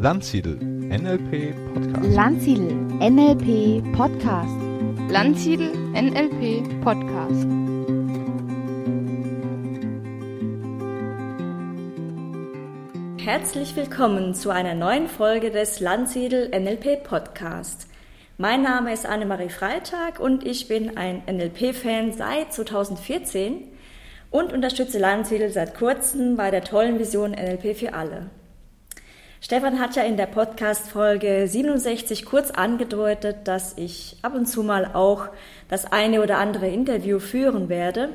Landsiedel NLP Podcast. Landsiedel NLP Podcast. Landsiedel NLP Podcast. Herzlich willkommen zu einer neuen Folge des Landsiedel NLP Podcast. Mein Name ist Annemarie Freitag und ich bin ein NLP-Fan seit 2014 und unterstütze Landsiedel seit kurzem bei der tollen Vision NLP für alle. Stefan hat ja in der Podcast-Folge 67 kurz angedeutet, dass ich ab und zu mal auch das eine oder andere Interview führen werde.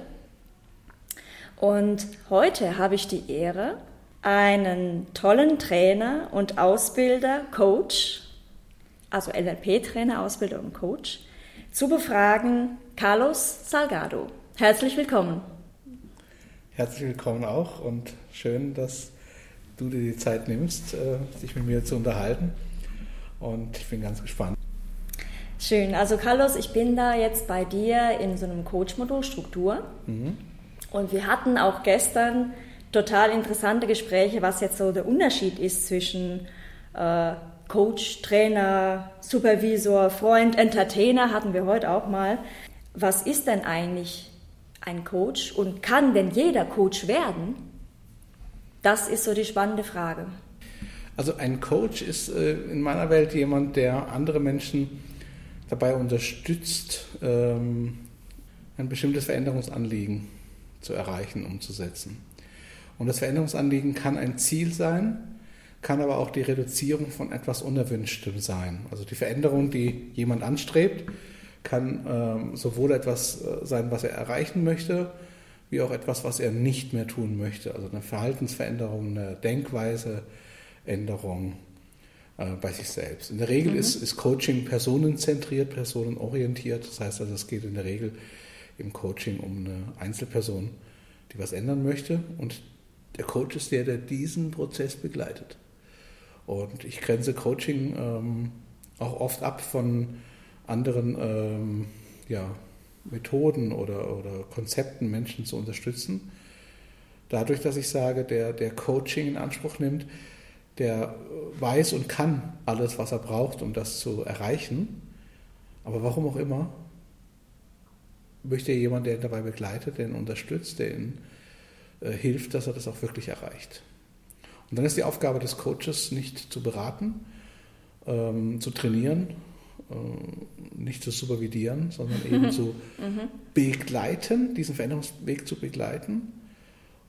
Und heute habe ich die Ehre, einen tollen Trainer und Ausbilder, Coach, also NLP-Trainer, Ausbilder und Coach, zu befragen, Carlos Salgado. Herzlich willkommen. Herzlich willkommen auch und schön, dass du dir die Zeit nimmst, äh, sich mit mir zu unterhalten. Und ich bin ganz gespannt. Schön. Also Carlos, ich bin da jetzt bei dir in so einem Coach-Modul Struktur. Mhm. Und wir hatten auch gestern total interessante Gespräche, was jetzt so der Unterschied ist zwischen äh, Coach, Trainer, Supervisor, Freund, Entertainer hatten wir heute auch mal. Was ist denn eigentlich ein Coach und kann denn jeder Coach werden? Das ist so die spannende Frage. Also ein Coach ist äh, in meiner Welt jemand, der andere Menschen dabei unterstützt, ähm, ein bestimmtes Veränderungsanliegen zu erreichen, umzusetzen. Und das Veränderungsanliegen kann ein Ziel sein, kann aber auch die Reduzierung von etwas Unerwünschtem sein. Also die Veränderung, die jemand anstrebt, kann ähm, sowohl etwas äh, sein, was er erreichen möchte, wie auch etwas, was er nicht mehr tun möchte. Also eine Verhaltensveränderung, eine Denkweise-Änderung äh, bei sich selbst. In der Regel mhm. ist, ist Coaching personenzentriert, personenorientiert. Das heißt also, es geht in der Regel im Coaching um eine Einzelperson, die was ändern möchte. Und der Coach ist der, der diesen Prozess begleitet. Und ich grenze Coaching ähm, auch oft ab von anderen ähm, ja, Methoden oder, oder Konzepten Menschen zu unterstützen. Dadurch, dass ich sage, der, der Coaching in Anspruch nimmt, der weiß und kann alles, was er braucht, um das zu erreichen. Aber warum auch immer, möchte er jemand, der ihn dabei begleitet, der ihn unterstützt, der ihn äh, hilft, dass er das auch wirklich erreicht. Und dann ist die Aufgabe des Coaches nicht zu beraten, ähm, zu trainieren, nicht zu supervidieren, sondern eben zu mhm. begleiten, diesen Veränderungsweg zu begleiten.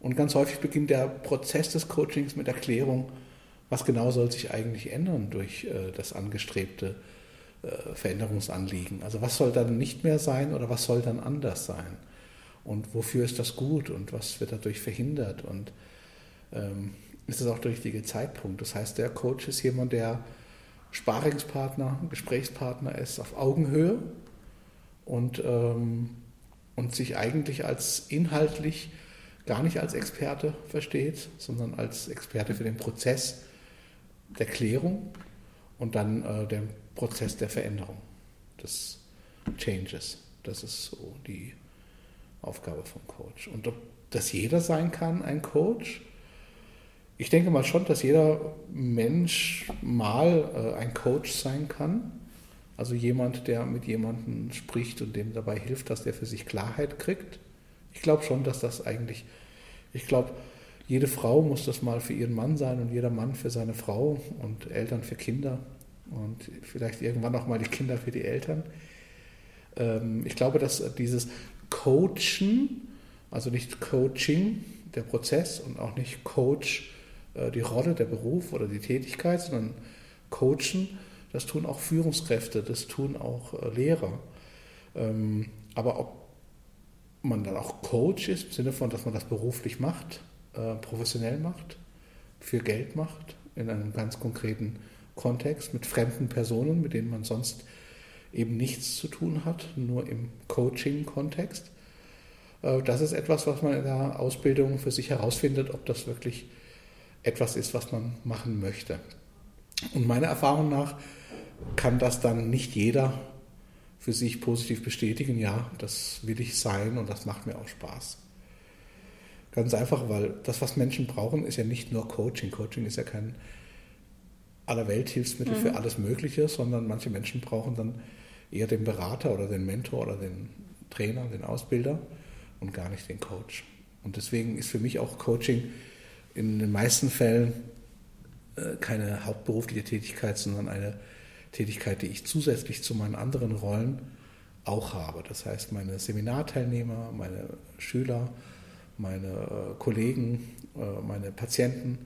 Und ganz häufig beginnt der Prozess des Coachings mit Erklärung, was genau soll sich eigentlich ändern durch äh, das angestrebte äh, Veränderungsanliegen. Also was soll dann nicht mehr sein oder was soll dann anders sein? Und wofür ist das gut und was wird dadurch verhindert? Und ähm, ist es auch der richtige Zeitpunkt? Das heißt, der Coach ist jemand, der Sparingspartner, Gesprächspartner ist auf Augenhöhe und, ähm, und sich eigentlich als inhaltlich gar nicht als Experte versteht, sondern als Experte für den Prozess der Klärung und dann äh, den Prozess der Veränderung, des Changes. Das ist so die Aufgabe vom Coach. Und ob das jeder sein kann, ein Coach, ich denke mal schon, dass jeder Mensch mal äh, ein Coach sein kann. Also jemand, der mit jemandem spricht und dem dabei hilft, dass der für sich Klarheit kriegt. Ich glaube schon, dass das eigentlich, ich glaube, jede Frau muss das mal für ihren Mann sein und jeder Mann für seine Frau und Eltern für Kinder und vielleicht irgendwann auch mal die Kinder für die Eltern. Ähm, ich glaube, dass dieses Coachen, also nicht Coaching, der Prozess und auch nicht Coach, die Rolle, der Beruf oder die Tätigkeit, sondern coachen, das tun auch Führungskräfte, das tun auch äh, Lehrer. Ähm, aber ob man dann auch Coach ist, im Sinne von, dass man das beruflich macht, äh, professionell macht, für Geld macht, in einem ganz konkreten Kontext mit fremden Personen, mit denen man sonst eben nichts zu tun hat, nur im Coaching-Kontext. Das ist etwas, was man in der Ausbildung für sich herausfindet, ob das wirklich etwas ist, was man machen möchte. Und meiner Erfahrung nach kann das dann nicht jeder für sich positiv bestätigen, ja, das will ich sein und das macht mir auch Spaß. Ganz einfach, weil das, was Menschen brauchen, ist ja nicht nur Coaching. Coaching ist ja kein aller Welthilfsmittel mhm. für alles Mögliche, sondern manche Menschen brauchen dann eher den Berater oder den Mentor oder den Trainer, den Ausbilder und gar nicht den Coach. Und deswegen ist für mich auch Coaching in den meisten Fällen äh, keine hauptberufliche Tätigkeit, sondern eine Tätigkeit, die ich zusätzlich zu meinen anderen Rollen auch habe. Das heißt, meine Seminarteilnehmer, meine Schüler, meine äh, Kollegen, äh, meine Patienten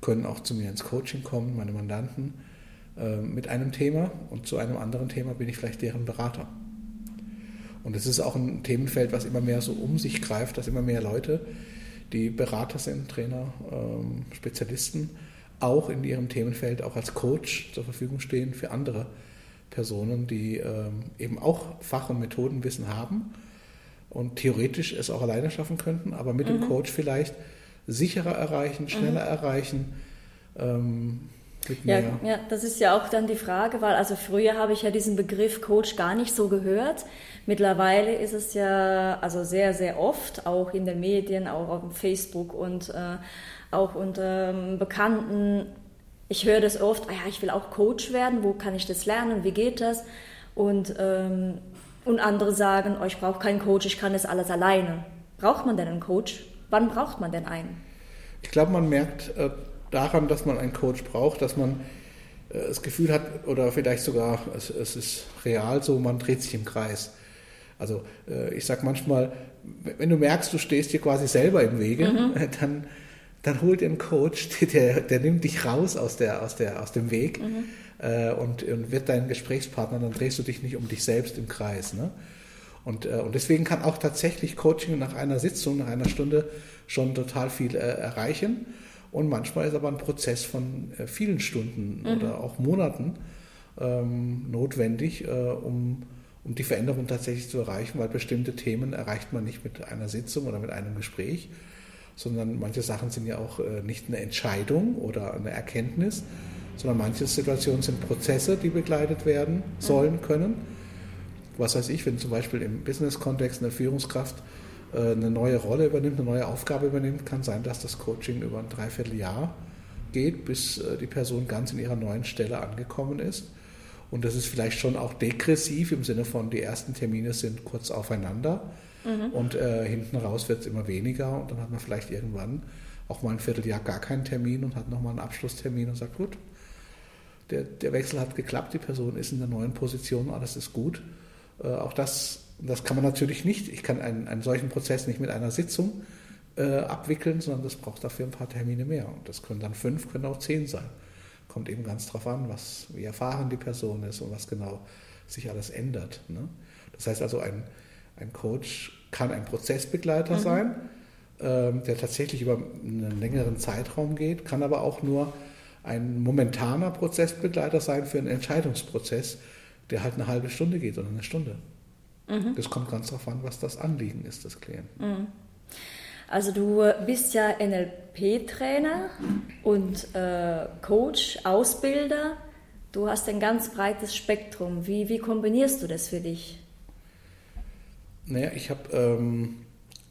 können auch zu mir ins Coaching kommen, meine Mandanten, mit einem Thema und zu einem anderen Thema bin ich vielleicht deren Berater. Und es ist auch ein Themenfeld, was immer mehr so um sich greift, dass immer mehr Leute, die Berater sind, Trainer, ähm, Spezialisten, auch in ihrem Themenfeld auch als Coach zur Verfügung stehen für andere Personen, die ähm, eben auch Fach- und Methodenwissen haben und theoretisch es auch alleine schaffen könnten, aber mit mhm. dem Coach vielleicht sicherer erreichen, schneller mhm. erreichen, ähm, ja, ja, das ist ja auch dann die Frage, weil also früher habe ich ja diesen Begriff Coach gar nicht so gehört. Mittlerweile ist es ja also sehr, sehr oft, auch in den Medien, auch auf Facebook und äh, auch unter ähm, Bekannten. Ich höre das oft, ah ja, ich will auch Coach werden, wo kann ich das lernen, wie geht das? Und, ähm, und andere sagen, oh, ich brauche keinen Coach, ich kann das alles alleine. Braucht man denn einen Coach? Wann braucht man denn einen? Ich glaube, man merkt äh, daran, dass man einen Coach braucht, dass man äh, das Gefühl hat, oder vielleicht sogar, es, es ist real so, man dreht sich im Kreis. Also äh, ich sage manchmal, wenn du merkst, du stehst dir quasi selber im Wege, mhm. dann, dann hol dir einen Coach, der, der nimmt dich raus aus, der, aus, der, aus dem Weg mhm. äh, und, und, wird dein Gesprächspartner, dann drehst du dich nicht um dich selbst im Kreis. Ne? Und, und deswegen kann auch tatsächlich Coaching nach einer Sitzung, nach einer Stunde schon total viel erreichen. Und manchmal ist aber ein Prozess von äh, vielen Stunden mhm. oder auch Monaten ähm, notwendig, äh, um um die Veränderung tatsächlich zu erreichen, weil bestimmte Themen erreicht man nicht mit einer Sitzung oder mit einem Gespräch, sondern manche Sachen sind ja auch äh, nicht eine Entscheidung oder eine Erkenntnis, sondern manche Situationen sind Prozesse, die begleitet werden sollen können. Was weiß ich, wenn zum Beispiel im Business-Kontext eine Führungskraft eine neue Rolle übernimmt, eine neue Aufgabe übernimmt, kann sein, dass das Coaching über ein Dreivierteljahr geht, bis äh, die Person ganz in ihrer neuen Stelle angekommen ist. Und das ist vielleicht schon auch degressiv im Sinne von, die ersten Termine sind kurz aufeinander mhm. und äh, hinten raus wird es immer weniger und dann hat man vielleicht irgendwann auch mal ein Vierteljahr gar keinen Termin und hat nochmal einen Abschlusstermin und sagt, gut, der, der Wechsel hat geklappt, die Person ist in der neuen Position, alles ist gut. Äh, auch das, das kann man natürlich nicht, ich kann einen, einen solchen Prozess nicht mit einer Sitzung äh, abwickeln, sondern das braucht dafür ein paar Termine mehr. Und das können dann fünf, können auch zehn sein kommt eben ganz drauf an, was, wie erfahren die Person ist und was genau sich alles ändert. Ne? Das heißt also, ein, ein Coach kann ein Prozessbegleiter mhm. sein, ähm, der tatsächlich über einen längeren Zeitraum geht, kann aber auch nur ein momentaner Prozessbegleiter sein für einen Entscheidungsprozess, der halt eine halbe Stunde geht oder eine Stunde. Mhm. Das kommt ganz darauf an, was das Anliegen ist des Klienten. Mhm. Also du bist ja NLP-Trainer und äh, Coach, Ausbilder. Du hast ein ganz breites Spektrum. Wie, wie kombinierst du das für dich? Naja, ich hab, ähm,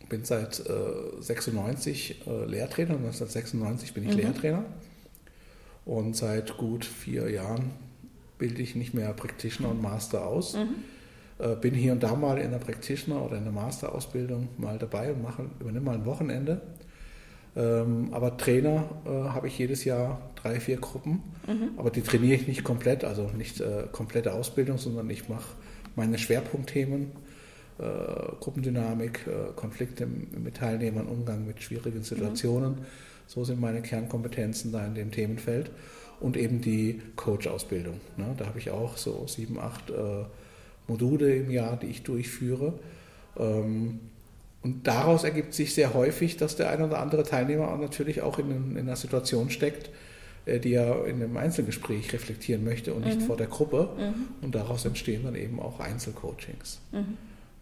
bin seit äh, 96 äh, Lehrtrainer, 1996 bin ich mhm. Lehrtrainer und seit gut vier Jahren bilde ich nicht mehr Practitioner und Master aus. Mhm bin hier und da mal in der Practitioner oder in der Masterausbildung mal dabei und mache, übernehme mal ein Wochenende. Ähm, aber Trainer äh, habe ich jedes Jahr drei, vier Gruppen. Mhm. Aber die trainiere ich nicht komplett, also nicht äh, komplette Ausbildung, sondern ich mache meine Schwerpunktthemen, äh, Gruppendynamik, äh, Konflikte mit Teilnehmern, Umgang mit schwierigen Situationen. Mhm. So sind meine Kernkompetenzen da in dem Themenfeld. Und eben die Coach-Ausbildung. Ne? Da habe ich auch so sieben, acht äh, Module im Jahr, die ich durchführe. Ähm, und daraus ergibt sich sehr häufig, dass der ein oder andere Teilnehmer natürlich auch in, in einer Situation steckt, äh, die er in einem Einzelgespräch reflektieren möchte und nicht mhm. vor der Gruppe. Mhm. Und daraus entstehen dann eben auch Einzelcoachings. Mhm.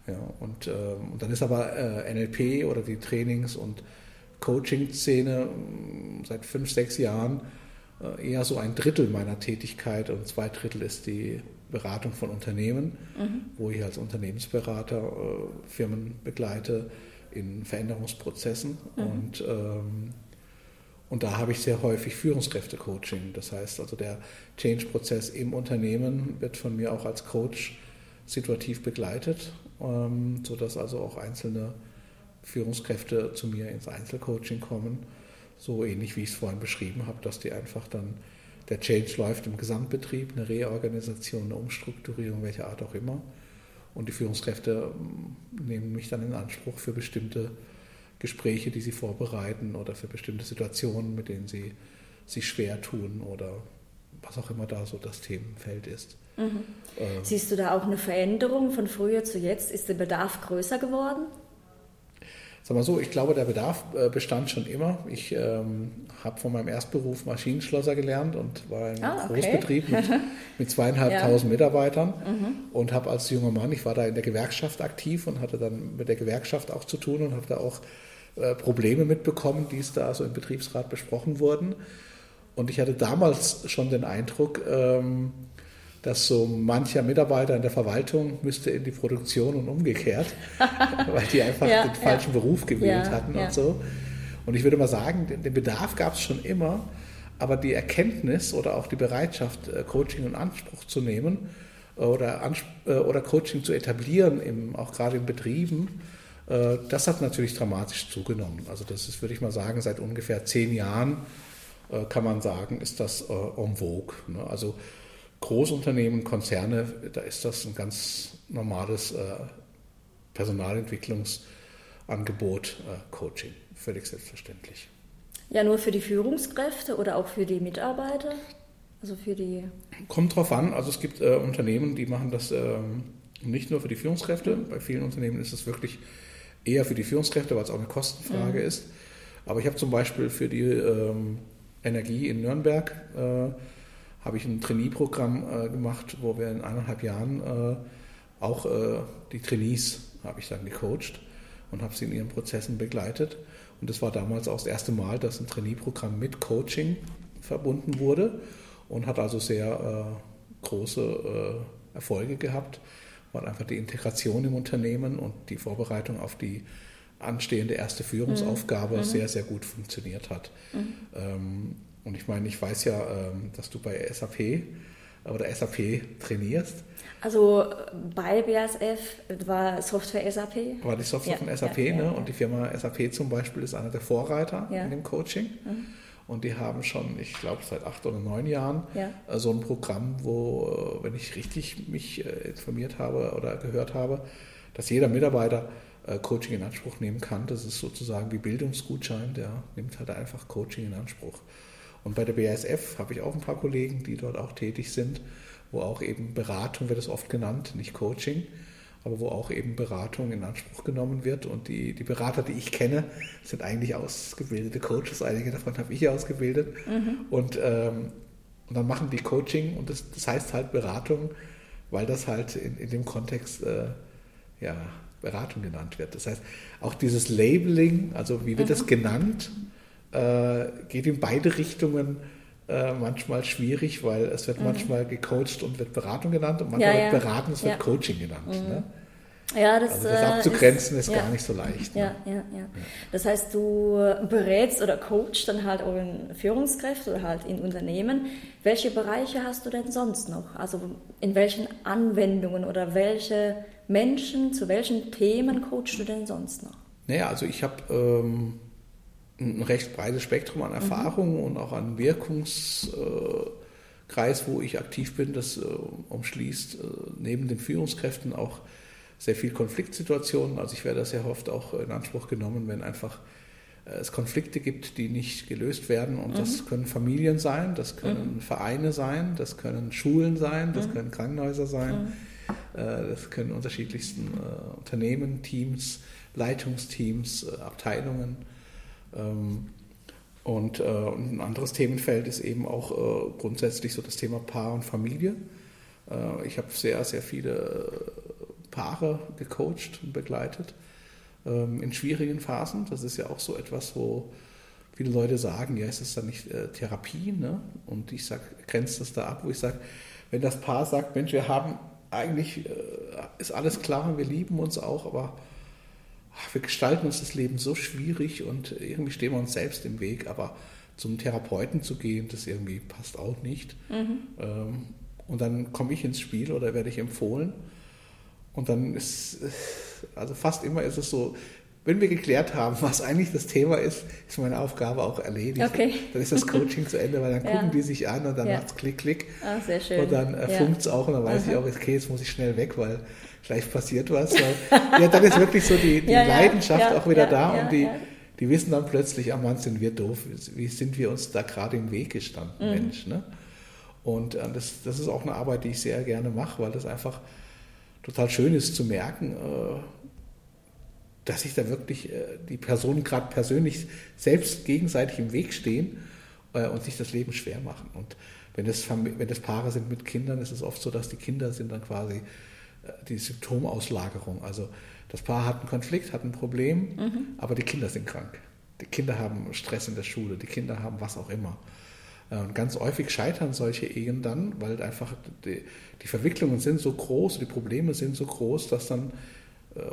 Ja, und, ähm, und dann ist aber äh, NLP oder die Trainings- und Coaching-Szene mm, seit fünf, sechs Jahren äh, eher so ein Drittel meiner Tätigkeit und zwei Drittel ist die Beratung von Unternehmen, mhm. wo ich als Unternehmensberater äh, Firmen begleite in Veränderungsprozessen. Mhm. Und, ähm, Und da habe ich sehr häufig Führungskräfte-Coaching. Das heißt also, der Change-Prozess im Unternehmen wird von mir auch als Coach situativ begleitet, ähm, sodass also auch einzelne Führungskräfte zu mir ins Einzelcoaching kommen. So ähnlich wie ich es vorhin beschrieben habe, dass die einfach dann, der Change läuft im Gesamtbetrieb, eine Reorganisation, eine Umstrukturierung, welcher Art auch immer. Und die Führungskräfte ähm, nehmen mich dann in Anspruch für bestimmte Gespräche, die sie vorbereiten oder für bestimmte Situationen, mit denen sie sich schwer tun oder was auch immer da so das Themenfeld ist. Mhm. Äh, Siehst du da auch eine Veränderung von früher zu jetzt? Ist der Bedarf größer geworden? Sag mal so, ich glaube, der Bedarf äh, bestand schon immer. Ich ähm, habe von meinem Erstberuf Maschinenschlosser gelernt und war in einem ah, okay. Großbetrieb mit, mit zweieinhalbtausend ja. Mitarbeitern mhm. und habe als junger Mann, ich war da in der Gewerkschaft aktiv und hatte dann mit der Gewerkschaft auch zu tun und habe da auch äh, Probleme mitbekommen, die es da so im Betriebsrat besprochen wurden. Und ich hatte damals schon den Eindruck, ähm, dass so mancher Mitarbeiter in der Verwaltung müsste in die Produktion und umgekehrt, weil die einfach ja, den falschen ja. Beruf gewählt ja, hatten und so. Und ich würde mal sagen, den Bedarf gab es schon immer, aber die Erkenntnis oder auch die Bereitschaft, äh, Coaching in Anspruch zu nehmen äh, oder, oder Coaching zu etablieren, im, auch gerade in Betrieben, äh, das hat natürlich dramatisch zugenommen. Also das ist, würde ich mal sagen, seit ungefähr zehn Jahren äh, kann man sagen, ist das äh, en vogue. Ne? Also Großunternehmen, Konzerne, da ist das ein ganz normales Personalentwicklungsangebot, Coaching, völlig selbstverständlich. Ja, nur für die Führungskräfte oder auch für die Mitarbeiter? Also für die. Kommt drauf an. Also es gibt äh, Unternehmen, die machen das ähm, nicht nur für die Führungskräfte. Bei vielen Unternehmen ist es wirklich eher für die Führungskräfte, weil es auch eine Kostenfrage mhm. ist. Aber ich habe zum Beispiel für die ähm, Energie in Nürnberg äh, habe ich ein Trainee-Programm äh, gemacht, wo wir in eineinhalb Jahren äh, auch äh, die Trainees habe ich dann gecoacht und habe sie in ihren Prozessen begleitet. Und das war damals auch das erste Mal, dass ein Trainee-Programm mit Coaching verbunden wurde und hat also sehr große Erfolge gehabt weil einfach die Integration im Unternehmen und die Vorbereitung auf die anstehende erste Führungsaufgabe mhm. mhm. sehr, sehr gut funktioniert hat. Mhm. Und ich meine, ich weiß ja, ähm, dass du bei SAP oder SAP trainierst. Also bei BASF war Software SAP. War die Software ja, von SAP, ja, ne? Ja, und die Firma SAP zum Beispiel ist einer der Vorreiter in dem Coaching. Mhm. Und die haben schon, ich glaube, seit acht oder neun Jahren ja. Äh, so ein Programm, wo, äh, wenn ich richtig mich äh, informiert habe oder gehört habe, dass jeder Mitarbeiter Coaching in Anspruch nehmen kann. Das ist sozusagen wie Bildungsgutschein, der nimmt halt einfach Coaching in Anspruch. Und bei der BASF habe ich auch ein paar Kollegen, die dort auch tätig sind, wo auch eben Beratung wird es oft genannt, nicht Coaching aber wo auch eben Beratung in Anspruch genommen wird. Und die, die Berater, die ich kenne, sind eigentlich ausgebildete Coaches. Einige davon habe ich ausgebildet. Mhm. Und, ähm, und dann machen die Coaching und das, das heißt halt Beratung, weil das halt in, in dem Kontext äh, ja, Beratung genannt wird. Das heißt, auch dieses Labeling, also wie wird mhm. das genannt, äh, geht in beide Richtungen äh, manchmal schwierig, weil es wird mhm. manchmal gecoacht und wird Beratung genannt und manchmal ja, ja. wird beraten, es wird Coaching genannt. Mhm. Ne? Ja, das, also das äh, abzugrenzen ist, ist gar nicht so leicht. Ne? Ja, ja, ja. Das heißt, du berätst oder coachst dann halt auch in Führungskräfte oder halt in Unternehmen. Welche Bereiche hast du denn sonst noch? Also in welchen Anwendungen oder welche Menschen, zu welchen Themen coachst du denn sonst noch? Naja, also ich habe ähm, ein recht breites Spektrum an Erfahrungen mhm. und auch an Wirkungskreis, wo ich aktiv bin. Das äh, umschließt äh, neben den Führungskräften auch sehr viel Konfliktsituationen. Also ich werde sehr oft auch in Anspruch genommen, wenn einfach äh, es Konflikte gibt, die nicht gelöst werden. Und mhm. das können Familien sein, das können mhm. Vereine sein, das können Schulen sein, das mhm. können Krankenhäuser sein, mhm. das können unterschiedlichsten Unternehmen, Teams, Leitungsteams, Abteilungen. Ähm, und, äh, ein anderes Themenfeld ist eben auch äh, grundsätzlich so das Thema Paar und Familie. Äh, ich habe sehr, sehr viele Paare gecoacht und begleitet ähm, in schwierigen Phasen. Das ist ja auch so etwas, wo viele Leute sagen, ja, ist das dann nicht Therapie? Ne? Und ich sage, grenzt das da ab, wo ich sage, wenn das Paar sagt, Mensch, wir haben eigentlich, ist alles klar und wir lieben uns auch, aber wir gestalten uns das Leben so schwierig und irgendwie stehen wir uns selbst im Weg, aber zum Therapeuten zu gehen, das irgendwie passt auch nicht. Ähm, und dann komme ich ins Spiel oder werde ich empfohlen. Und dann ist, also fast immer ist es so, wenn wir geklärt haben, was eigentlich das Thema ist, ist meine Aufgabe auch erledigt. Okay. Dann ist das Coaching zu Ende, weil dann Ja. gucken die sich an und dann Ja. macht es Klick, Klick. Ah, sehr schön. Und dann äh, Ja. funkt es auch und dann weiß Aha. ich auch, okay, jetzt muss ich schnell weg, weil gleich passiert was. Ja, dann ist wirklich so die, die Ja, Leidenschaft auch wieder da und die, die wissen dann plötzlich, ah Mann, sind wir doof, wie sind wir uns da gerade im Weg gestanden, Mhm. Mensch. Ne? Und äh, das, das ist auch eine Arbeit, die ich sehr gerne mache, weil das einfach total schön ist zu merken, äh, dass sich da wirklich äh, die Personen gerade persönlich selbst gegenseitig im Weg stehen äh, und sich das Leben schwer machen. Und wenn das, wenn das Paare sind mit Kindern, ist es oft so, dass die Kinder sind dann quasi äh, die Symptomauslagerung. Also das Paar hat einen Konflikt, hat ein Problem, aber die Kinder sind krank. Die Kinder haben Stress in der Schule, die Kinder haben was auch immer. Und ganz häufig scheitern solche Ehen dann, weil einfach die, die Verwicklungen sind so groß, die Probleme sind so groß, dass dann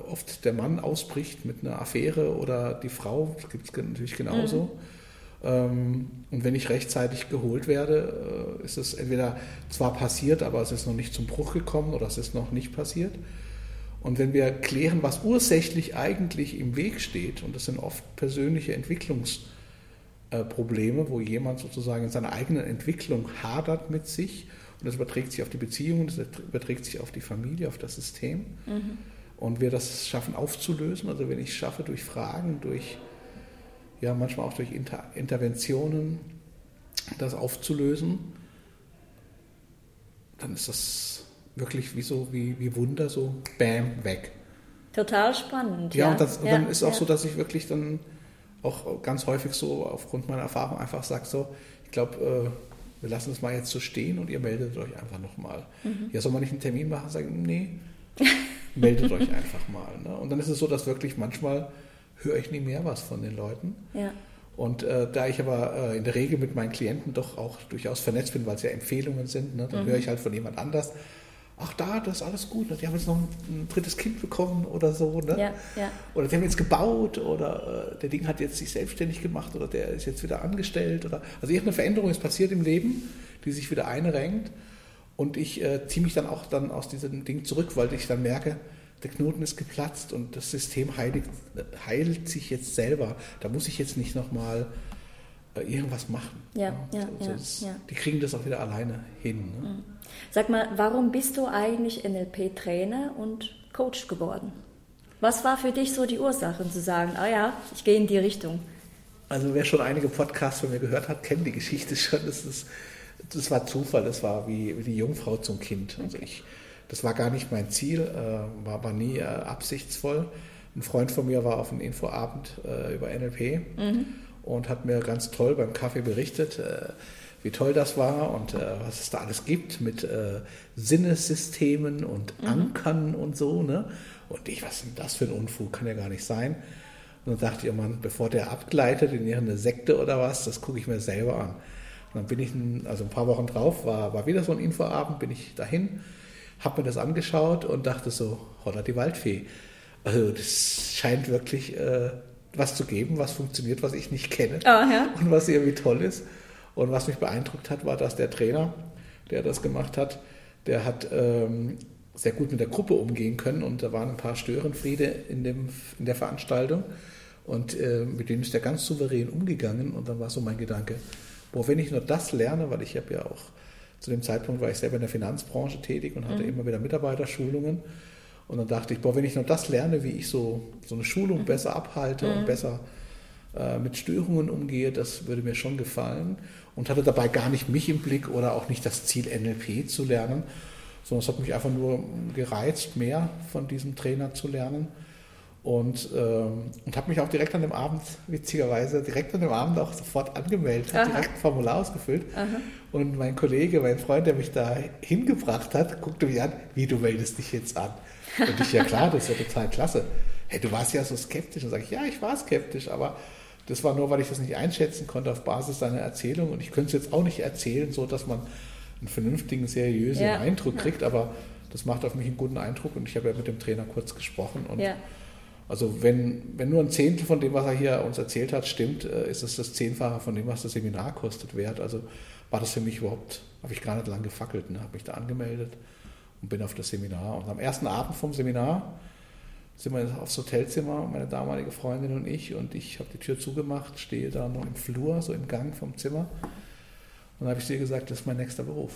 oft der Mann ausbricht mit einer Affäre oder die Frau, das gibt es natürlich genauso. Ähm, Und wenn ich rechtzeitig geholt werde, äh, ist es entweder zwar passiert, aber es ist noch nicht zum Bruch gekommen oder es ist noch nicht passiert. Und wenn wir klären, was ursächlich eigentlich im Weg steht, und das sind oft persönliche Entwicklungsprobleme, wo jemand sozusagen in seiner eigenen Entwicklung hadert mit sich, und das überträgt sich auf die Beziehung, das überträgt sich auf die Familie, auf das System, und wir das schaffen aufzulösen, also wenn ich es schaffe durch Fragen, durch, ja, manchmal auch durch Inter Interventionen, das aufzulösen, dann ist das wirklich wie so, wie, wie Wunder, so bam, weg. Total spannend. Ja, Ja, und, das, ja, dann ist auch ja. so, dass ich wirklich dann auch ganz häufig so aufgrund meiner Erfahrung einfach sage, so, ich glaube, äh, wir lassen es mal jetzt so stehen und ihr meldet euch einfach nochmal. Mhm. Ja, soll man nicht einen Termin machen? Sagen, nee, meldet euch einfach mal. Ne? Und dann ist es so, dass wirklich manchmal höre ich nie mehr was von den Leuten. Ja. Und äh, da ich aber äh, in der Regel mit meinen Klienten doch auch durchaus vernetzt bin, weil es ja Empfehlungen sind, ne, Mhm. dann höre ich halt von jemand anders, ach da, das ist alles gut, die haben jetzt noch ein, ein drittes Kind bekommen oder so. Ne? Ja, ja. Oder die haben jetzt gebaut oder äh, der Ding hat jetzt sich selbstständig gemacht oder der ist jetzt wieder angestellt oder also irgendeine Veränderung ist passiert im Leben, die sich wieder einrenkt und ich äh, ziehe mich dann auch dann aus diesem Ding zurück, weil ich dann merke, der Knoten ist geplatzt und das System heiligt, heilt sich jetzt selber. Da muss ich jetzt nicht nochmal äh, irgendwas machen. Ja, ja, ja, das, ja. Die kriegen das auch wieder alleine hin. Ne? Sag mal, warum bist du eigentlich NLP-Trainer und Coach geworden? Was war für dich so die Ursache, zu sagen, ah ja, ich gehe in die Richtung? Also wer schon einige Podcasts von mir gehört hat, kennt die Geschichte schon. Das, ist, das war Zufall, das war wie, wie die Jungfrau zum Kind. Also ich, das war gar nicht mein Ziel, äh, war aber nie äh, absichtsvoll. Ein Freund von mir war auf einem Infoabend äh, über NLP und hat mir ganz toll beim Kaffee berichtet, äh, wie toll das war und äh, was es da alles gibt mit äh, Sinnessystemen und Ankern und so. Ne? Und ich, was ist denn das für ein Unfug? Kann ja gar nicht sein. Und dann dachte ich, oh Mann, bevor der abgleitet in irgendeine Sekte oder was, das gucke ich mir selber an. Und dann bin ich, ein, also ein paar Wochen drauf, war, war wieder so ein Infoabend, bin ich dahin, habe mir das angeschaut und dachte so, holla die Waldfee. Also das scheint wirklich äh, was zu geben, was funktioniert, was ich nicht kenne Ah, ja. und was irgendwie toll ist. Und was mich beeindruckt hat, war, dass der Trainer, der das gemacht hat, der hat ähm, sehr gut mit der Gruppe umgehen können und da waren ein paar Störenfriede in, dem, in der Veranstaltung und äh, mit denen ist er ganz souverän umgegangen und dann war so mein Gedanke, boah, wenn ich nur das lerne, weil ich habe ja auch zu dem Zeitpunkt war ich selber in der Finanzbranche tätig und hatte immer wieder Mitarbeiterschulungen. Und dann dachte ich, boah, wenn ich nur das lerne, wie ich so, so eine Schulung besser abhalte und besser äh, mit Störungen umgehe, das würde mir schon gefallen. Und hatte dabei gar nicht mich im Blick oder auch nicht das Ziel, NLP zu lernen, sondern es hat mich einfach nur gereizt, mehr von diesem Trainer zu lernen. Und, ähm, und habe mich auch direkt an dem Abend, witzigerweise, direkt an dem Abend auch sofort angemeldet, habe Aha. direkt ein Formular ausgefüllt. Und mein Kollege, mein Freund, der mich da hingebracht hat, guckte mich an, wie du meldest dich jetzt an. Und ich, ja klar, das ist ja total klasse. Hey, du warst ja so skeptisch. Und sage ich, ja, ich war skeptisch, aber das war nur, weil ich das nicht einschätzen konnte auf Basis seiner Erzählung. Und ich könnte es jetzt auch nicht erzählen, so dass man einen vernünftigen, seriösen Ja. Eindruck kriegt, aber das macht auf mich einen guten Eindruck. Und ich habe ja mit dem Trainer kurz gesprochen und Ja. Also wenn, wenn nur ein Zehntel von dem, was er hier uns erzählt hat, stimmt, äh, ist es das Zehnfache von dem, was das Seminar kostet, wert. Also war das für mich überhaupt, habe ich gar nicht lang gefackelt, ne? habe mich da angemeldet und bin auf das Seminar. Und am ersten Abend vom Seminar sind wir aufs Hotelzimmer, meine damalige Freundin und ich, und ich habe die Tür zugemacht, stehe da noch im Flur, so im Gang vom Zimmer. Und dann habe ich dir gesagt, das ist mein nächster Beruf.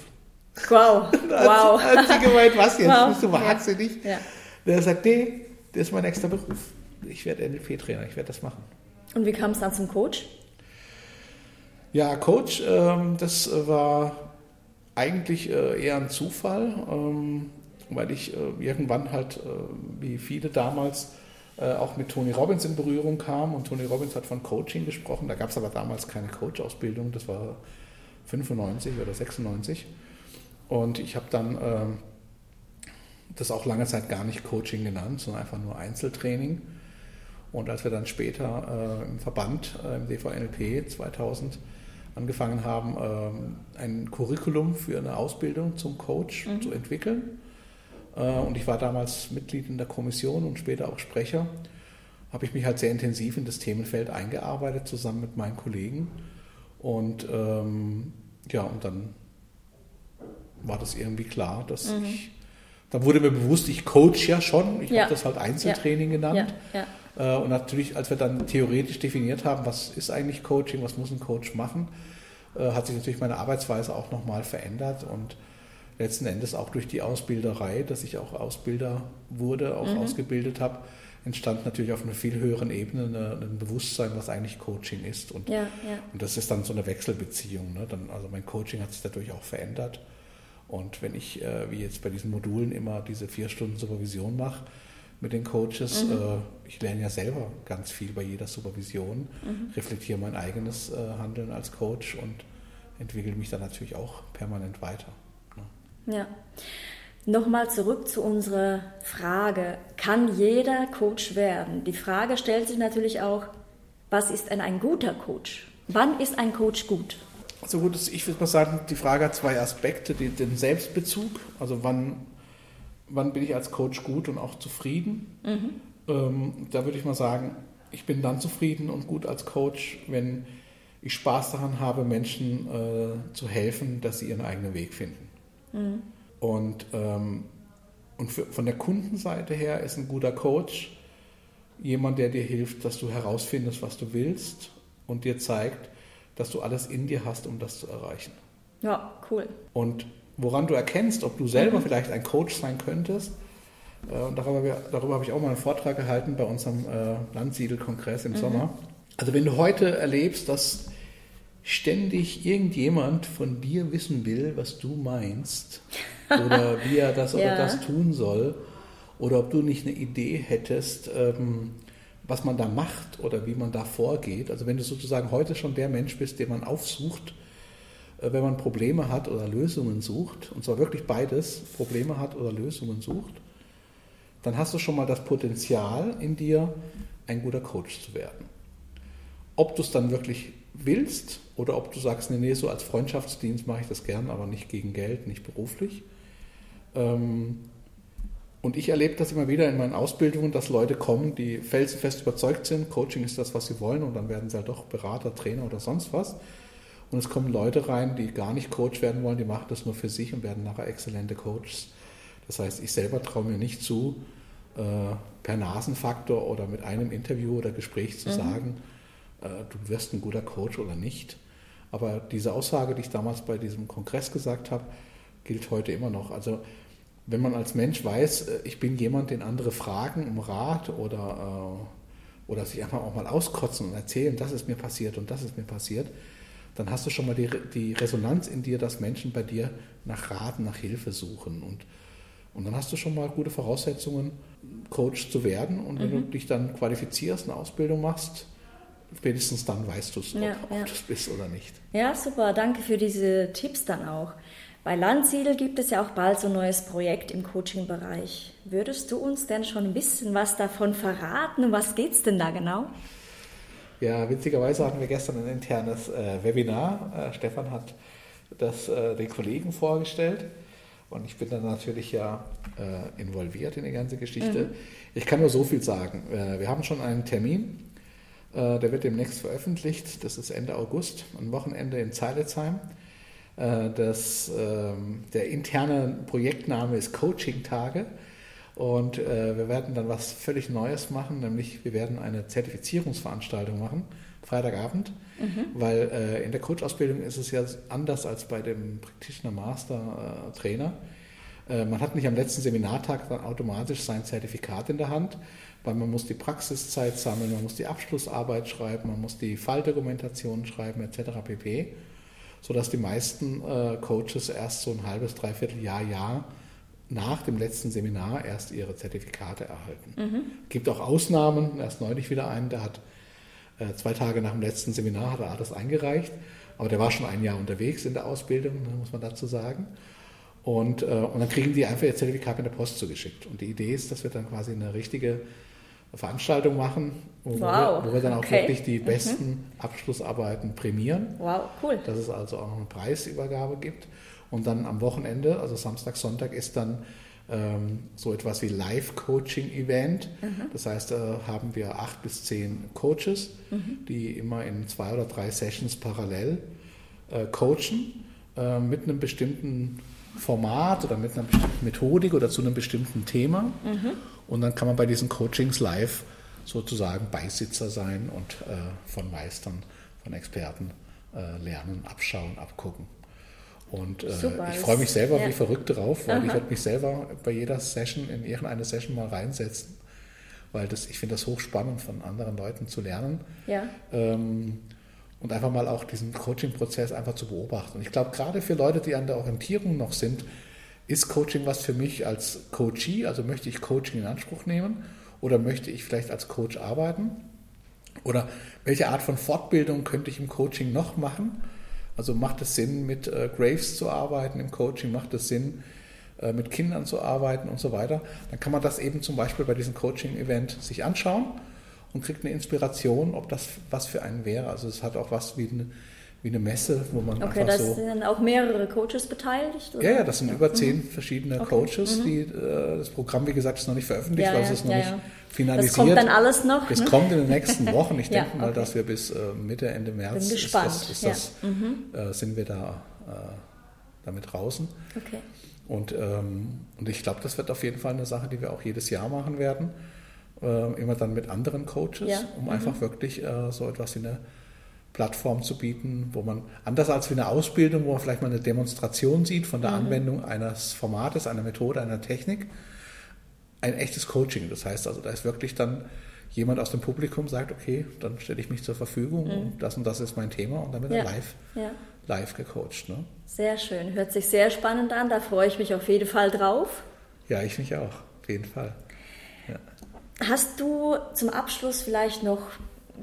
Wow, wow. Hat sie gemeint, was jetzt? Wow. Bist du wahnsinnig? Ja. Der sagt, nee, das ist mein nächster Beruf. Ich werde NLP-Trainer, ich werde das machen. Und wie kam es dann zum Coach? Ja, Coach, ähm, das äh, war eigentlich äh, eher ein Zufall, ähm, weil ich äh, irgendwann halt, wie viele damals, auch mit Tony Robbins in Berührung kam. Und Tony Robbins hat von Coaching gesprochen. Da gab es aber damals keine Coach-Ausbildung, das war 95 oder 96. Und ich habe dann ähm, das auch lange Zeit gar nicht Coaching genannt, sondern einfach nur Einzeltraining. Und als wir dann später äh, im Verband, äh, im DVNLP 2000, angefangen haben, ähm, ein Curriculum für eine Ausbildung zum Coach zu entwickeln. Äh, und ich war damals Mitglied in der Kommission und später auch Sprecher, habe ich mich halt sehr intensiv in das Themenfeld eingearbeitet, zusammen mit meinen Kollegen. Und ähm, ja, und dann war das irgendwie klar, dass ich, dann wurde mir bewusst, ich coach ja schon, ich Ja. habe das halt Einzeltraining genannt. Ja, Äh, Und natürlich, als wir dann theoretisch definiert haben, was ist eigentlich Coaching, was muss ein Coach machen, äh, hat sich natürlich meine Arbeitsweise auch nochmal verändert und letzten Endes auch durch die Ausbilderei, dass ich auch Ausbilder wurde, auch ausgebildet habe, entstand natürlich auf einer viel höheren Ebene ein Bewusstsein, was eigentlich Coaching ist. Und, ja, ja. und das ist dann so eine Wechselbeziehung. Ne? Dann, also mein Coaching hat sich dadurch auch verändert. Und wenn ich, äh, wie jetzt bei diesen Modulen, immer diese vier Stunden Supervision mache mit den Coaches, äh, ich lerne ja selber ganz viel bei jeder Supervision, reflektiere mein eigenes äh, Handeln als Coach und entwickle mich dann natürlich auch permanent weiter. Ne? Ja. Nochmal zurück zu unserer Frage, kann jeder Coach werden? Die Frage stellt sich natürlich auch, was ist denn ein guter Coach? Wann ist ein Coach gut? Also gut, das- ich würde mal sagen, die Frage hat zwei Aspekte. Die, den Selbstbezug, also wann, wann bin ich als Coach gut und auch zufrieden. Ähm, da würde ich mal sagen, ich bin dann zufrieden und gut als Coach, wenn ich Spaß daran habe, Menschen äh, zu helfen, dass sie ihren eigenen Weg finden. Und, ähm, und für, von der Kundenseite her ist ein guter Coach jemand, der dir hilft, dass du herausfindest, was du willst und dir zeigt, dass du alles in dir hast, um das zu erreichen. Ja, cool. Und woran du erkennst, ob du selber vielleicht ein Coach sein könntest, äh, und darüber, darüber habe ich auch mal einen Vortrag gehalten bei unserem äh, Landsiedel-Kongress im Sommer. Also wenn du heute erlebst, dass ständig irgendjemand von dir wissen will, was du meinst, oder wie er das oder Ja. das tun soll, oder ob du nicht eine Idee hättest, ähm, was man da macht oder wie man da vorgeht. Also wenn du sozusagen heute schon der Mensch bist, den man aufsucht, äh, wenn man Probleme hat oder Lösungen sucht, und zwar wirklich beides, Probleme hat oder Lösungen sucht, dann hast du schon mal das Potenzial in dir, ein guter Coach zu werden. Ob du es dann wirklich willst oder ob du sagst, nee, nee, so als Freundschaftsdienst mache ich das gern, aber nicht gegen Geld, nicht beruflich. Ähm, und ich erlebe das immer wieder in meinen Ausbildungen, dass Leute kommen, die felsenfest überzeugt sind, Coaching ist das, was sie wollen, und dann werden sie halt doch Berater, Trainer oder sonst was. Und es kommen Leute rein, die gar nicht Coach werden wollen, die machen das nur für sich und werden nachher exzellente Coaches. Das heißt, ich selber traue mir nicht zu, äh, per Nasenfaktor oder mit einem Interview oder Gespräch zu sagen, äh, du wirst ein guter Coach oder nicht. Aber diese Aussage, die ich damals bei diesem Kongress gesagt habe, gilt heute immer noch. Also wenn man als Mensch weiß, äh, ich bin jemand, den andere fragen um Rat oder, äh, oder sich einfach auch mal auskotzen und erzählen, das ist mir passiert und das ist mir passiert, dann hast du schon mal die, die Resonanz in dir, dass Menschen bei dir nach Rat, nach Hilfe suchen. Und, und dann hast du schon mal gute Voraussetzungen, Coach zu werden. Und wenn du dich dann qualifizierst, eine Ausbildung machst, spätestens dann weißt du es, ob, Ja, ob ja. du es bist oder nicht. Ja, super. Danke für diese Tipps dann auch. Bei Landsiedel gibt es ja auch bald so ein neues Projekt im Coaching-Bereich. Würdest du uns denn schon ein bisschen was davon verraten? Um was geht's denn da genau? Ja, witzigerweise hatten wir gestern ein internes äh, Webinar. Äh, Stefan hat das äh, den Kollegen vorgestellt. Und ich bin dann natürlich ja äh, involviert in die ganze Geschichte. Ich kann nur so viel sagen. Äh, wir haben schon einen Termin, äh, der wird demnächst veröffentlicht. Das ist Ende August, ein Wochenende in Zeilitzheim. Äh, das, ähm, der interne Projektname ist Coaching-Tage. Und äh, wir werden dann was völlig Neues machen, nämlich wir werden eine Zertifizierungsveranstaltung machen, Freitagabend, weil äh, in der Coach-Ausbildung ist es ja anders als bei dem Practitioner Master Trainer. Man hat nicht am letzten Seminartag dann automatisch sein Zertifikat in der Hand, weil man muss die Praxiszeit sammeln, man muss die Abschlussarbeit schreiben, man muss die Falldokumentation schreiben etc. pp sodass die meisten äh, Coaches erst so ein halbes, dreiviertel Jahr, Jahr nach dem letzten Seminar erst ihre Zertifikate erhalten. Gibt auch Ausnahmen. Erst neulich wieder einen, der hat äh, zwei Tage nach dem letzten Seminar hat er alles eingereicht, aber der war schon ein Jahr unterwegs in der Ausbildung, ne, muss man dazu sagen. Und, äh, und dann kriegen die einfach ihr Zertifikat mit der Post zugeschickt. Und die Idee ist, dass wir dann quasi eine richtige Veranstaltung machen, wo, Wow, wir, wo wir dann auch okay. wirklich die besten Abschlussarbeiten prämieren Wow, cool. dass es also auch noch eine Preisübergabe gibt. Und dann am Wochenende, also Samstag, Sonntag, ist dann ähm, so etwas wie Live-Coaching-Event. Das heißt, da haben wir acht bis zehn Coaches, die immer in zwei oder drei Sessions parallel äh, coachen äh, mit einem bestimmten Format oder mit einer bestimmten Methodik oder zu einem bestimmten Thema. Und dann kann man bei diesen Coachings live sozusagen Beisitzer sein und äh, von Meistern, von Experten äh, lernen, abschauen, abgucken. Und äh, ich freue mich selber ja. wie verrückt drauf, weil ich werde mich selber bei jeder Session in irgendeine Session mal reinsetzen, weil das, ich finde das hochspannend, von anderen Leuten zu lernen Ja. ähm, und einfach mal auch diesen Coaching-Prozess einfach zu beobachten. Und ich glaube, gerade für Leute, die an der Orientierung noch sind, ist Coaching was für mich als Coachee, also möchte ich Coaching in Anspruch nehmen oder möchte ich vielleicht als Coach arbeiten? Oder welche Art von Fortbildung könnte ich im Coaching noch machen? Also macht es Sinn, mit äh, Graves zu arbeiten im Coaching? Macht es Sinn, äh, mit Kindern zu arbeiten und so weiter? Dann kann man das eben zum Beispiel bei diesem Coaching-Event sich anschauen und kriegt eine Inspiration, ob das was für einen wäre. Also es hat auch was wie eine, wie eine Messe, wo man Okay, einfach da so... sind dann auch mehrere Coaches beteiligt? Oder? Ja, ja, das sind über zehn verschiedene Okay. Coaches. Die, äh, das Programm, wie gesagt, ist noch nicht veröffentlicht, Ja, weil ja, es ist noch ja, nicht ja. finalisiert. Das kommt dann alles noch. Das ne? kommt in den nächsten Wochen. Ich Ja, denke mal, okay. dass wir bis äh, Mitte, Ende März Bin gespannt, Ist das, ist ja. das, äh, sind wir da äh, damit draußen. Okay. Und, ähm, und ich glaube, das wird auf jeden Fall eine Sache, die wir auch jedes Jahr machen werden. Äh, immer dann mit anderen Coaches, Ja, um mhm. einfach wirklich äh, so etwas wie eine Plattform zu bieten, wo man, anders als wie eine Ausbildung, wo man vielleicht mal eine Demonstration sieht von der Mhm. Anwendung eines Formates, einer Methode, einer Technik, ein echtes Coaching. Das heißt also, da ist wirklich dann jemand aus dem Publikum sagt, okay, dann stelle ich mich zur Verfügung und das und das ist mein Thema und dann wird Mhm. Ja. er live, Ja. live gecoacht. Ne? Sehr schön. Hört sich sehr spannend an. Da freue ich mich auf jeden Fall drauf. Ja, ich mich auch, auf jeden Fall. Hast du zum Abschluss vielleicht noch,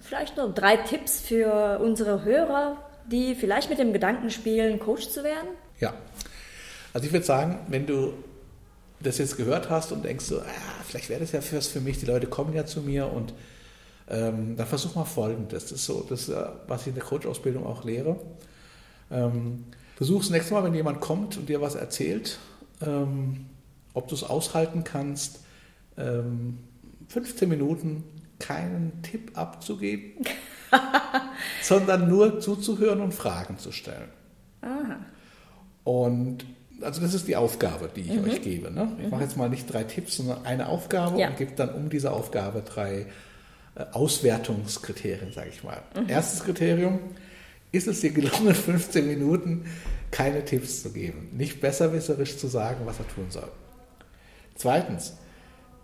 vielleicht noch drei Tipps für unsere Hörer, die vielleicht mit dem Gedanken spielen, Coach zu werden? Ja, also ich würde sagen, wenn du das jetzt gehört hast und denkst so, ah, vielleicht wäre das ja was für mich, die Leute kommen ja zu mir und ähm, dann versuch mal Folgendes, das ist so, das, äh, was ich in der Coach-Ausbildung auch lehre. Ähm, versuch das nächste Mal, wenn jemand kommt und dir was erzählt, ähm, ob du es aushalten kannst, ähm, 15 Minuten keinen Tipp abzugeben, sondern nur zuzuhören und Fragen zu stellen. Und also das ist die Aufgabe, die ich euch gebe. Ne? Ich mache jetzt mal nicht drei Tipps, sondern eine Aufgabe Ja. und gebe dann um diese Aufgabe drei äh, Auswertungskriterien, sage ich mal. Erstes Kriterium, ist es dir gelungen, 15 Minuten keine Tipps zu geben, nicht besserwisserisch zu sagen, was er tun soll. Zweitens,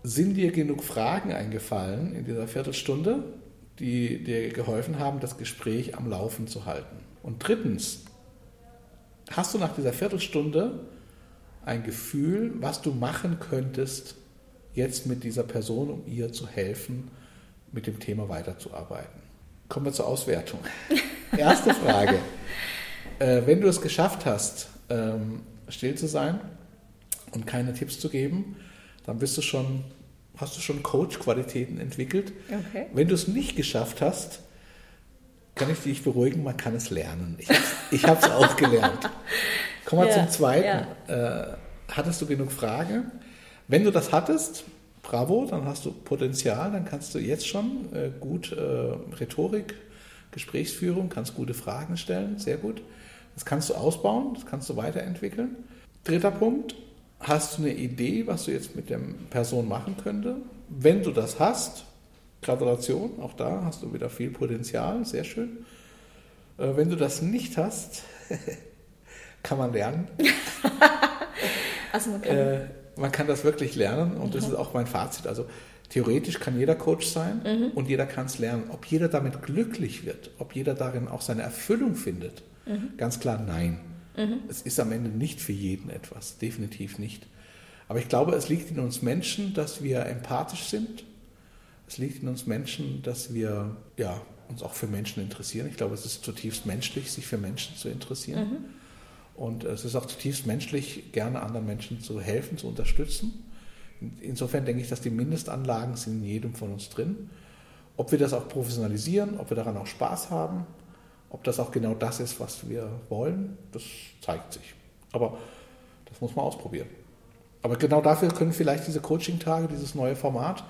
sind dir genug Fragen eingefallen in dieser Viertelstunde, die dir geholfen haben, das Gespräch am Laufen zu halten? Und drittens, hast du nach dieser Viertelstunde ein Gefühl, was du machen könntest jetzt mit dieser Person, um ihr zu helfen, mit dem Thema weiterzuarbeiten? Kommen wir zur Auswertung. Erste Frage. Äh, wenn du es geschafft hast, ähm, still zu sein und keine Tipps zu geben, dann bist du schon, hast du schon Coach-Qualitäten entwickelt. Okay. Wenn du es nicht geschafft hast, kann ich dich beruhigen, man kann es lernen. Ich, habe es auch gelernt. Kommen wir Ja, zum zweiten. Äh, hattest du genug Fragen? Wenn du das hattest, bravo, dann hast du Potenzial, dann kannst du jetzt schon äh, gut äh, Rhetorik, Gesprächsführung, kannst gute Fragen stellen, sehr gut. Das kannst du ausbauen, das kannst du weiterentwickeln. Dritter Punkt, hast du eine Idee, was du jetzt mit der Person machen könnte? Wenn du das hast, Gratulation, auch da hast du wieder viel Potenzial, sehr schön. Äh, wenn du das nicht hast, kann man lernen. Also man kann, Äh, man kann das wirklich lernen und das ist auch mein Fazit. Also theoretisch kann jeder Coach sein und jeder kann es lernen. Ob jeder damit glücklich wird, ob jeder darin auch seine Erfüllung findet, ganz klar nein. Es ist am Ende nicht für jeden etwas, definitiv nicht. Aber ich glaube, es liegt in uns Menschen, dass wir empathisch sind. Es liegt in uns Menschen, dass wir ja, uns auch für Menschen interessieren. Ich glaube, es ist zutiefst menschlich, sich für Menschen zu interessieren. Und es ist auch zutiefst menschlich, gerne anderen Menschen zu helfen, zu unterstützen. Insofern denke ich, dass die Mindestanlagen sind in jedem von uns drin. Ob wir das auch professionalisieren, ob wir daran auch Spaß haben, ob das auch genau das ist, was wir wollen, das zeigt sich. Aber das muss man ausprobieren. Aber genau dafür können vielleicht diese Coaching-Tage, dieses neue Format,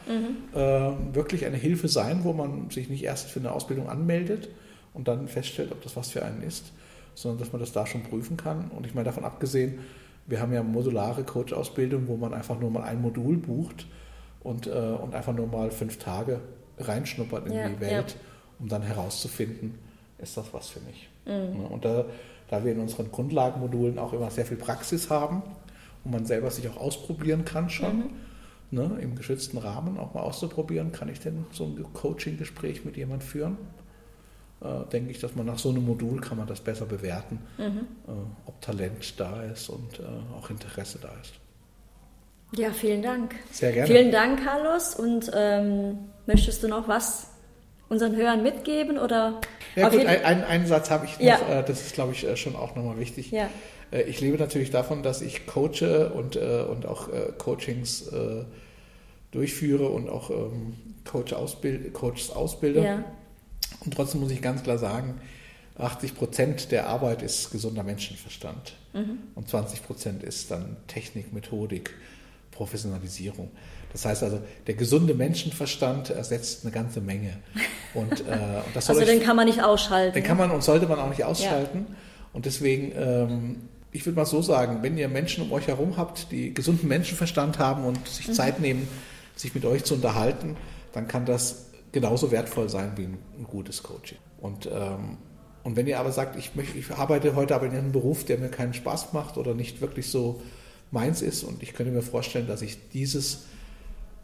äh, wirklich eine Hilfe sein, wo man sich nicht erst für eine Ausbildung anmeldet und dann feststellt, ob das was für einen ist, sondern dass man das da schon prüfen kann. Und ich meine, davon abgesehen, wir haben ja modulare Coach-Ausbildung, wo man einfach nur mal ein Modul bucht und, äh, und einfach nur mal fünf Tage reinschnuppert in Ja, die Welt, um dann herauszufinden, ist das was für mich. Ja, Und da, da wir in unseren Grundlagenmodulen auch immer sehr viel Praxis haben und man selber sich auch ausprobieren kann schon, ne, im geschützten Rahmen auch mal auszuprobieren, kann ich denn so ein Coaching-Gespräch mit jemand führen? Äh, denke ich, dass man nach so einem Modul kann man das besser bewerten, äh, ob Talent da ist und äh, auch Interesse da ist. ja, vielen Dank. Sehr gerne. Vielen Dank, Carlos. Und ähm, möchtest du noch was unseren Hörern mitgeben? Oder Ja gut, einen, einen Satz habe ich noch, Ja. äh, das ist glaube ich äh, schon auch nochmal wichtig. Ja. Äh, Ich lebe natürlich davon, dass ich coache und, und auch Coachings durchführe und auch ähm, Coach ausbild, Coaches ausbilde. ja. Und trotzdem muss ich ganz klar sagen, 80 Prozent der Arbeit ist gesunder Menschenverstand Mhm. und 20 Prozent ist dann Technik, Methodik, Professionalisierung. Das heißt also, der gesunde Menschenverstand ersetzt eine ganze Menge. Und, äh, und das soll Also euch den kann man nicht ausschalten. den kann man und sollte man auch nicht ausschalten. Und deswegen, ähm, ich würde mal so sagen, wenn ihr Menschen um euch herum habt, die gesunden Menschenverstand haben und sich Zeit nehmen, sich mit euch zu unterhalten, dann kann das genauso wertvoll sein wie ein, ein gutes Coaching. Und, ähm, und wenn ihr aber sagt, ich, möchte, ich arbeite heute aber in einem Beruf, der mir keinen Spaß macht oder nicht wirklich so meins ist und ich könnte mir vorstellen, dass ich dieses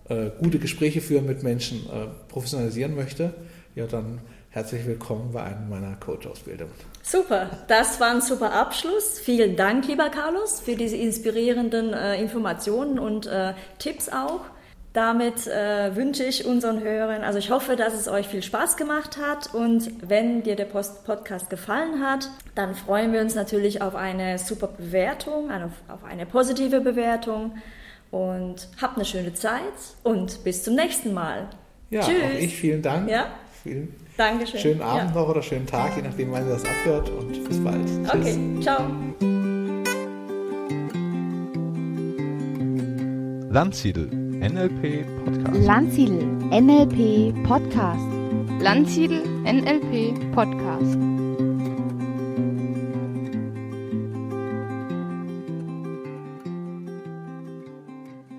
äh, gute Gespräche führen mit Menschen äh, professionalisieren möchte, ja dann herzlich willkommen bei einer meiner Coach-Ausbildungen. Super, das war ein super Abschluss. Vielen Dank, lieber Carlos, für diese inspirierenden äh, Informationen und äh, Tipps auch. Damit äh, wünsche ich unseren Hörern, also ich hoffe, dass es euch viel Spaß gemacht hat und wenn dir der Post Podcast gefallen hat, dann freuen wir uns natürlich auf eine super Bewertung, auf, auf eine positive Bewertung und habt eine schöne Zeit und bis zum nächsten Mal. Ja, Tschüss. auch ich vielen Dank. Ja, Vielen Dankeschön. schönen Abend Ja. noch oder schönen Tag, je nachdem, wann ihr das abhört und bis bald. Tschüss. Okay, ciao. Landsiedel NLP Podcast. Landsiedel NLP Podcast. Landsiedel NLP Podcast.